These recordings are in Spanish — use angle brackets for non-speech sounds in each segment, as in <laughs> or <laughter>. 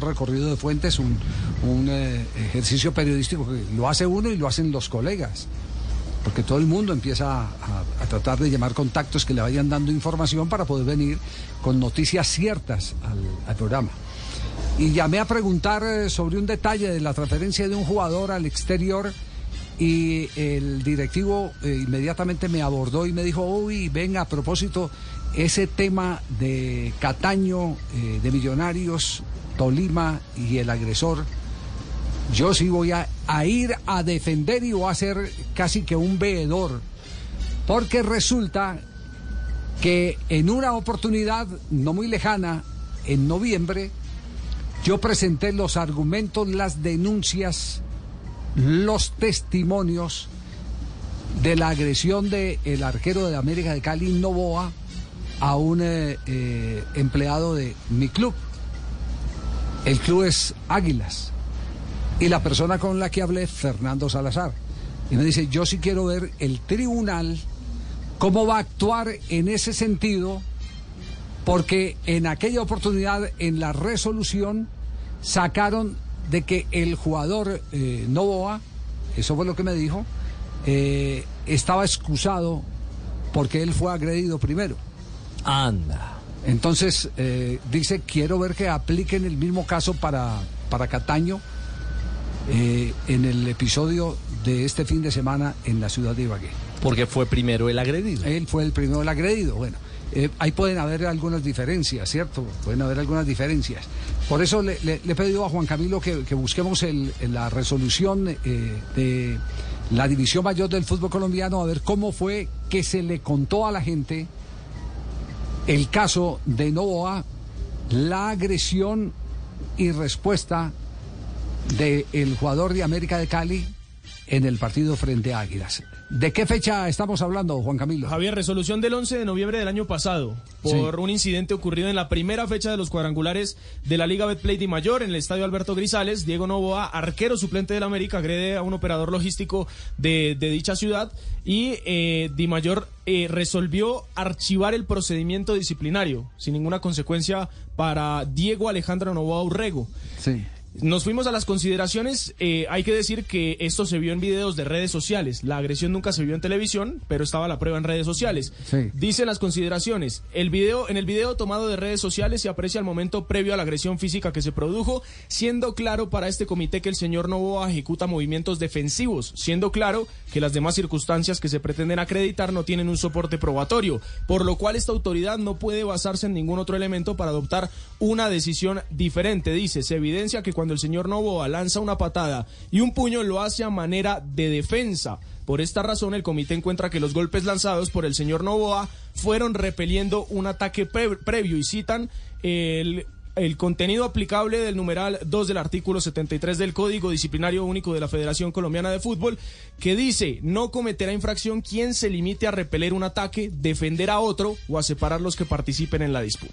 recorrido de fuentes, un, eh, ejercicio periodístico que lo hace uno y lo hacen los colegas. Porque todo el mundo empieza a, tratar de llamar contactos que le vayan dando información para poder venir con noticias ciertas al, al programa. Y llamé a preguntar eh, sobre un detalle de la transferencia de un jugador al exterior y el directivo eh, inmediatamente me abordó y me dijo, uy, venga, a propósito, ese tema de Cataño, eh, de Millonarios, Tolima y el agresor, yo sí voy a, ir a defender y voy a ser casi que un veedor, porque resulta que en una oportunidad no muy lejana, en noviembre, yo presenté los argumentos, las denuncias, los testimonios de la agresión del arquero de América de Cali, Novoa, a un eh, eh, empleado de mi club. El club es Águilas. Y la persona con la que hablé, Fernando Salazar. Y me dice, yo sí quiero ver el tribunal, cómo va a actuar en ese sentido, porque en aquella oportunidad, en la resolución, sacaron de que el jugador eh, Novoa, eso fue lo que me dijo, eh, estaba excusado porque él fue agredido primero. Anda. Entonces, eh, dice, quiero ver que apliquen el mismo caso para, para Cataño eh, en el episodio de este fin de semana en la ciudad de Ibagué. Porque fue primero el agredido. Él fue el primero el agredido. Bueno, eh, ahí pueden haber algunas diferencias, ¿cierto? Pueden haber algunas diferencias. Por eso le, le- le he pedido a Juan Camilo que, que busquemos el- la resolución de la División Mayor del Fútbol Colombiano, a ver cómo fue que se le contó a la gente el caso de Novoa, la agresión y respuesta del jugador de América de Cali en el partido frente a Águilas. ¿De qué fecha estamos hablando, Juan Camilo? Javier, resolución del 11 de noviembre del año pasado por Sí. un incidente ocurrido en la primera fecha de los cuadrangulares de la Liga Betplay Di Mayor en el estadio Alberto Grisales. Diego Novoa, arquero suplente del América, agrede a un operador logístico de, de dicha ciudad y eh, Di Mayor eh, resolvió archivar el procedimiento disciplinario sin ninguna consecuencia para Diego Alejandro Novoa Urrego. Sí. Nos fuimos a las consideraciones. eh, hay que decir que esto se vio en videos de redes sociales. La agresión nunca se vio en televisión, pero estaba la prueba en redes sociales. Sí. Dicen las consideraciones. El video, en el video tomado de redes sociales se aprecia el momento previo a la agresión física que se produjo, siendo claro para este comité que el señor Novoa ejecuta movimientos defensivos, siendo claro que las demás circunstancias que se pretenden acreditar no tienen un soporte probatorio, por lo cual esta autoridad no puede basarse en ningún otro elemento para adoptar una decisión diferente. Dice, se evidencia que cuando el señor Novoa lanza una patada y un puño lo hace a manera de defensa. Por esta razón, el comité encuentra que los golpes lanzados por el señor Novoa fueron repeliendo un ataque pre- previo y citan el, el contenido aplicable del numeral 2 del artículo 73 del Código Disciplinario Único de la Federación Colombiana de Fútbol, que dice no cometerá infracción quien se limite a repeler un ataque, defender a otro o a separar los que participen en la disputa.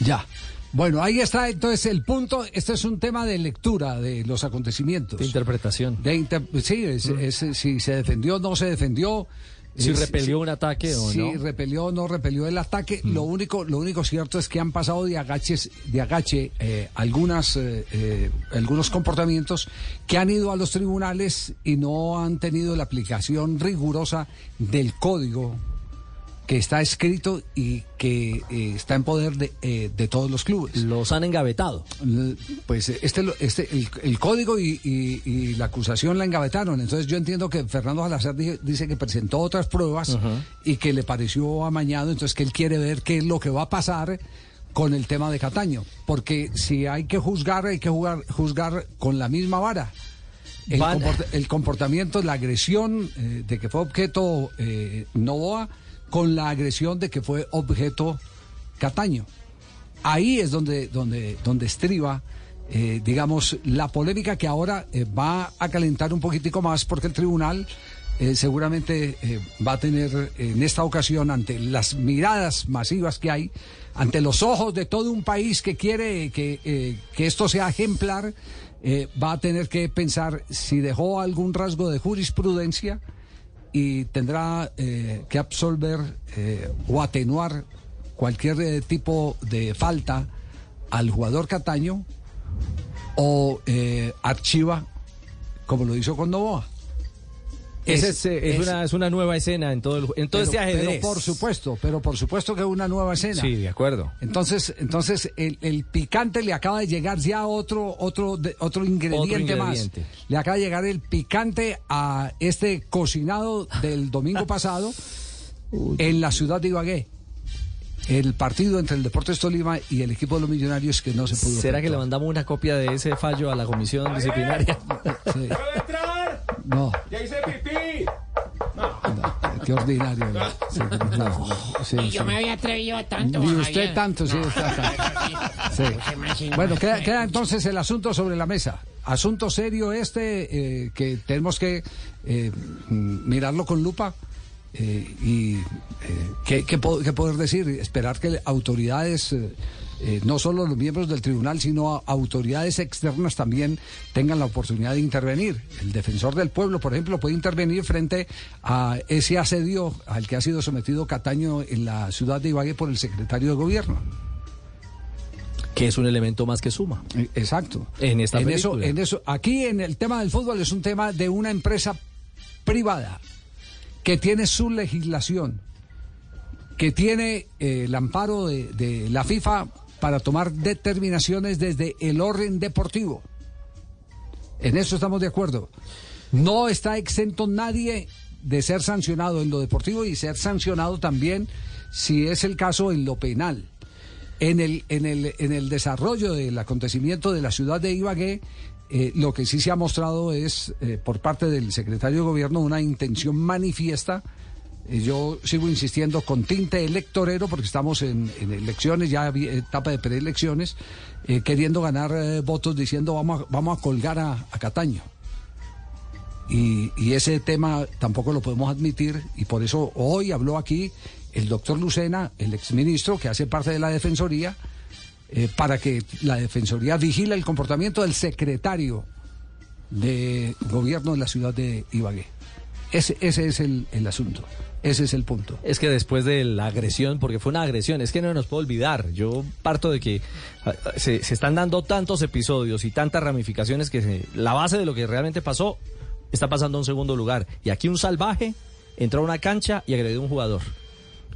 Ya. Bueno, ahí está entonces el punto. Este es un tema de lectura de los acontecimientos. De interpretación. De inter- sí, es- es- si se defendió o no se defendió. Si repelió un ataque o si no. Mm. repelió o no repelió el ataque. Lo único, lo único cierto es que han pasado de agaches, de agache eh, algunas, eh, eh, algunos comportamientos que han ido a los tribunales y no han tenido la aplicación rigurosa del código que está escrito y que eh, está en poder de, eh, de todos los clubes. Los han engavetado. Pues este, este el, el código y, y- y la acusación la engavetaron. Entonces yo entiendo que Fernando Salazar dice, dice que presentó otras pruebas y que le pareció amañado, entonces que él quiere ver qué es lo que va a pasar con el tema de Cataño. Porque si hay que juzgar, hay que jugar, juzgar con la misma vara. El, Van- el comportamiento, la agresión eh, de que fue objeto eh, Novoa con la agresión de que fue objeto Cataño. Ahí es donde, donde, donde estriba, eh, digamos, la polémica que ahora eh, va a calentar un poquitico más porque el tribunal eh, seguramente va a tener en esta ocasión, ante las miradas masivas que hay, ante los ojos de todo un país que quiere que, que esto sea ejemplar, va a tener que pensar si dejó algún rasgo de jurisprudencia y tendrá eh, que absolver eh, o atenuar cualquier eh, tipo de falta al jugador Cataño o archiva como lo hizo con Novoa. Esa Es- es, eh, es es- una, es una nueva escena en todo, el, en todo pero, este ajedrez. pero por supuesto, pero por supuesto que es una nueva escena. Sí, de acuerdo. Entonces, entonces el, el picante le acaba de llegar ya otro otro de- otro ingrediente, ingrediente. más. Le acaba de llegar el picante a este cocinado del domingo <laughs> pasado en la ciudad de Ibagué. El partido entre el Deportes Tolima y el equipo de los Millonarios que no se pudo. ¿Será que le mandamos una copia de ese fallo a la comisión disciplinaria? Sí. No. ¡Ya hice pipí! No, qué ordinario. ¿no? Sí, no, sí, Y sí. yo me había atrevido tanto. Ni Javier. usted tanto, sí, No, está más <laughs> y Bueno, queda entonces el asunto sobre la mesa. Asunto serio este eh, que tenemos que eh, mm, mirarlo con lupa. Eh, y ¿qué, qué qué poder decir, esperar que autoridades, eh, eh, no solo los miembros del tribunal, sino autoridades externas también tengan la oportunidad de intervenir. El defensor del pueblo, por ejemplo, puede intervenir frente a ese asedio al que ha sido sometido Cataño en la ciudad de Ibagué por el secretario de gobierno. que es un elemento más que suma. Eh, Exacto. En esta eso, película. en eso, aquí en el tema del fútbol es un tema de una empresa privada que tiene su legislación, que tiene eh, el amparo de, de la FIFA para tomar determinaciones desde el orden deportivo. En eso estamos de acuerdo. No está exento nadie de ser sancionado en lo deportivo y ser sancionado también, si es el caso, en lo penal. En el, en el, en el desarrollo del acontecimiento de la ciudad de Ibagué, eh, lo que sí se ha mostrado es, eh, por parte del secretario de gobierno, una intención manifiesta. eh, yo sigo insistiendo con tinte electorero, porque estamos en, elecciones, ya etapa de preelecciones, queriendo ganar votos diciendo vamos a, vamos a colgar a, a Cataño. Y, y ese tema tampoco lo podemos admitir y por eso hoy habló aquí el doctor Lucena, el exministro que hace parte de la Defensoría, eh, para que la Defensoría vigile el comportamiento del secretario de gobierno de la ciudad de Ibagué. Ese, es el, asunto, ese es el punto. Es que después de la agresión, porque fue una agresión, es que no nos puedo olvidar. Yo parto de que ah, ah, se, se están dando tantos episodios y tantas ramificaciones que se- la base de lo que realmente pasó está pasando a un segundo lugar. Y aquí un salvaje entró a una cancha y agredió a un jugador.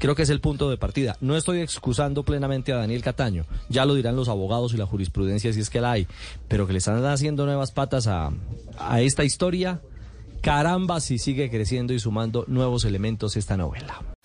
Creo que es el punto de partida. No estoy excusando plenamente a Daniel Cataño. Ya lo dirán los abogados y la jurisprudencia si es que la hay. Pero que le están haciendo nuevas patas a, a esta historia. Caramba si sigue creciendo y sumando nuevos elementos esta novela.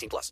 18 plus.